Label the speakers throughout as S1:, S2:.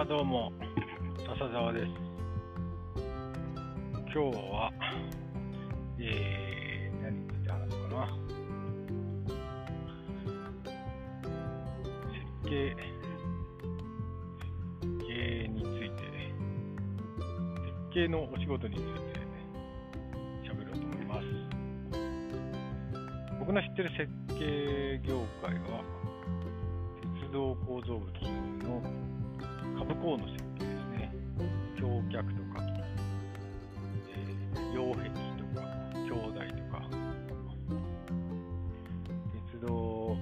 S1: あどうも笹沢です。今日はえー、何について話すかな。設計設計について設計のお仕事について喋ろうと思います。僕の知ってる設計業界は鉄道構造物の下部構の設計ですね。橋脚とか、えー、擁壁とか橋台とか。鉄道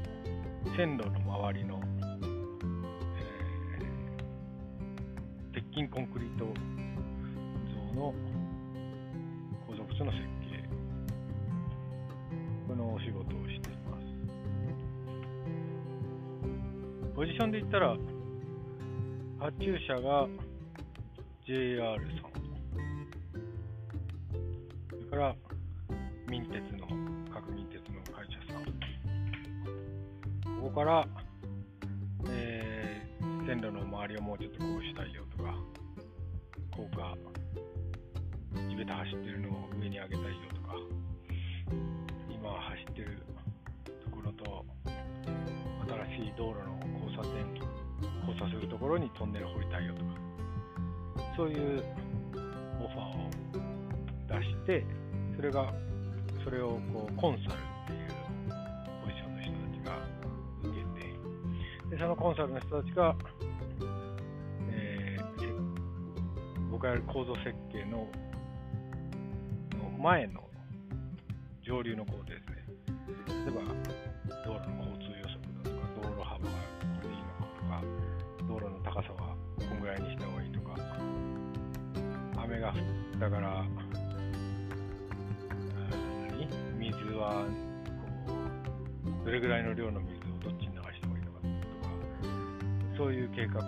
S1: 線路の周りの、えー、鉄筋コンクリート像の構造物の設計。このお仕事をしています。ポジションで言ったら発注者が JR さん。それから民鉄の各民鉄の会社さん。ここから、えー、線路の周りをもうちょっとこうしたいよとか高架地べた走ってるのを上に上ころにトンネル掘りたいよとかそういうオファーを出してそれがそれをこうコンサルっていうポジションの人たちが受けてでそのコンサルの人たちが、えー、僕がやる構造設計のの前の上流の工程ですね例えばが降ったから水はこうどれぐらいの量の水をどっちに流した方がいいのかとかそういう計画を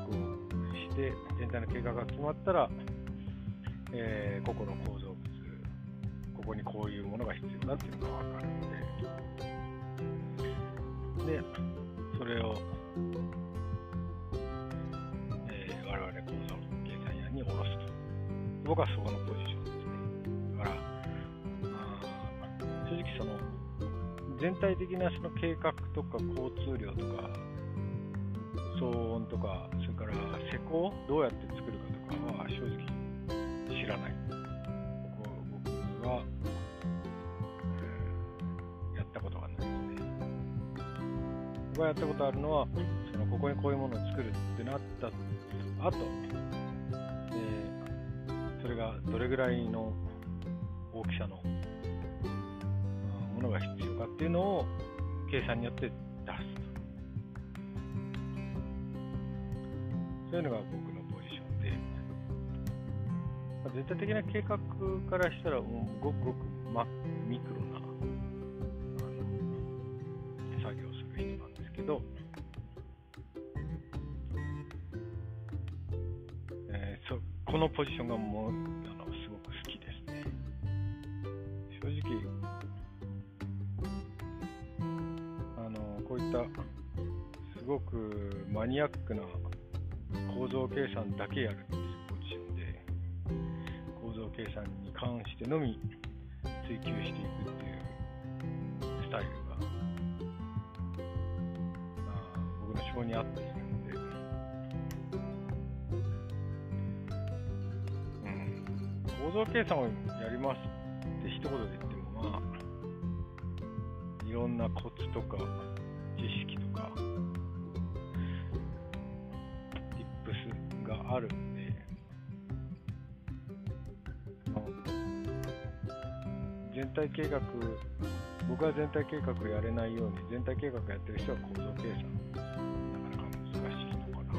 S1: して全体の計画が決まったら、えー、個々の構造物ここにこういうものが必要だっていうのが分かるのででそれをえー、我々構造計算屋に下ろすと。僕はそこのポジションですね。だから、正直その、全体的なその計画とか交通量とか、騒音とか、それから施工、どうやって作るかとかは正直知らない。僕は、え、やったことがないですね。僕がやったことあるのは、そのここにこういうものを作るってなった後、えー、それがどれぐらいの大きさのものが必要かっていうのを計算によって出すと。そういうのが僕のポジションで、まあ、全体的な計画からしたらもうごくごく、ま、ミクロなあの作業をする人なんですけど、このポジションがもこういったすごくマニアックな構造計算だけやるっていうポジションで、構造計算に関してのみ追求していくっていうスタイルが、まあ、僕の性に合っているので、うん。構造計算をやりますって一言で言ってもまあいろんなコツとか知識とか tips があるんで。全体計画僕は全体計画やれないように全体計画やってる人は構造計算。なかなか難しいのかなと、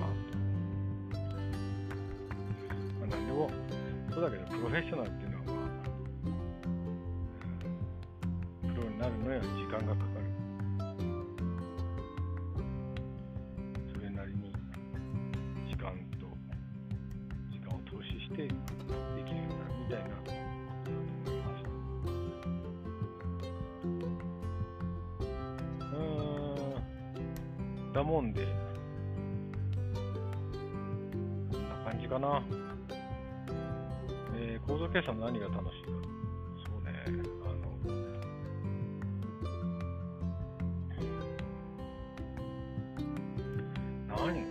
S1: まあ、何でもそうだけど、プロフェッショナルっていうのは、まあ、プロになるのには時間がかかる。うーん、だもんで、かな。えー、構造計算何が楽しいか。そうね、あの、何、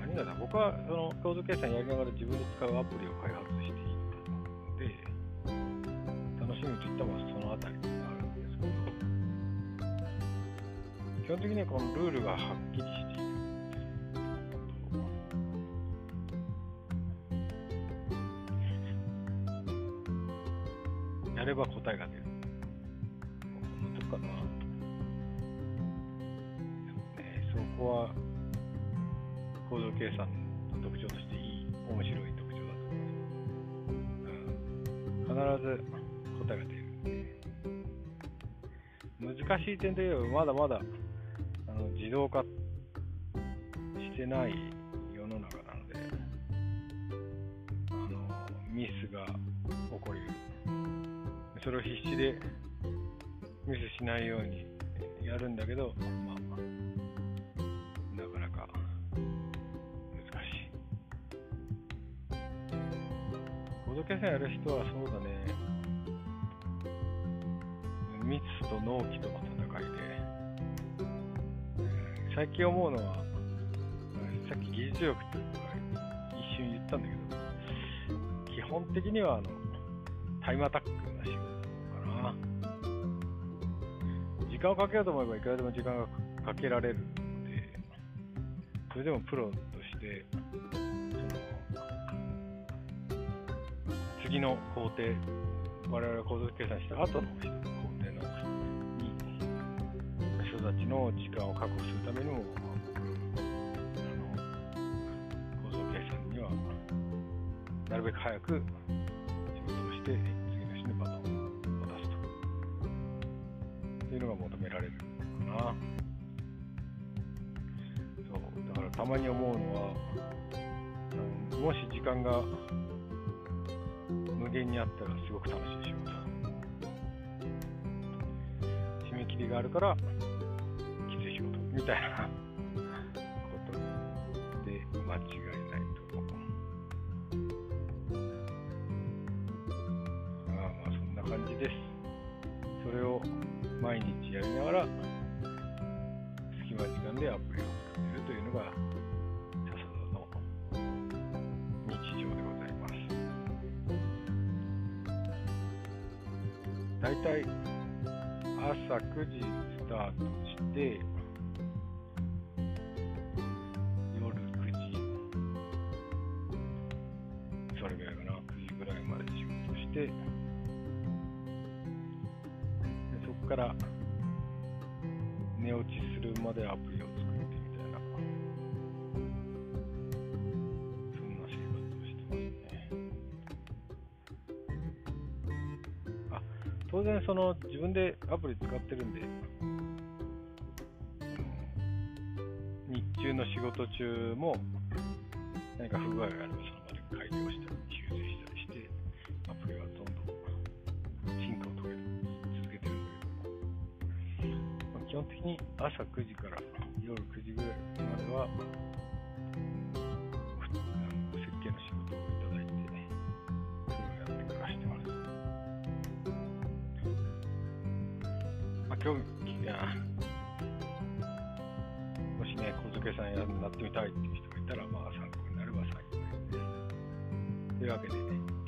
S1: 何がだ、僕はその構造計算やりながら自分で使うアプリを開発基本的にはこのルールがはっきりしている。やれば答えが出る。こんな。とこかな。ね、そこは構造計算の特徴としていい、面白い特徴だと思います。うん、必ず答えが出る。難しい点といえば、まだまだ自動化してない世の中なので、あのミスが起こりそれを必死でミスしないようにやるんだけど、まあ、なかなか難しい。コード計算やる人はそうだね、ミスと納期との戦いで、最近思うのは、さっき技術力って一瞬言ったんだけど、基本的にはあのタイムアタックな仕事かな。時間をかけようと思えばいくらでも時間がかけられるので、それでもプロとして、その次の工程、我々が構造計算した後の工程の人たちの時間を確保するためにも、あの構造計算にはなるべく早く仕事をして、いうのが求められるかな。そうだからたまに思うのは、もし時間が無限にあったらすごく楽しい仕事。締め切りがあるからみたいなことで間違いないと思う。ああまあそんな感じです。それを毎日やりながら隙間時間でアプリを作ってるというのが笹田の日常でございますだいたい朝9時スタートしてそれぐらいかな。9時ぐらいまで仕事して。でそこから寝落ちするまでアプリを作ってみたいな。そんな生活をしてますね。あ当然その自分でアプリ使ってるんで日中の仕事中も何か不具合があれば基本的に朝9時から夜9時ぐらいまでは設計の仕事をいただいて、ねそれをやって暮らしてます。まあ、興味が、もしね、小付さんやなってみたいっていう人がいたら、まあ参考になれば幸いです。というわけでね、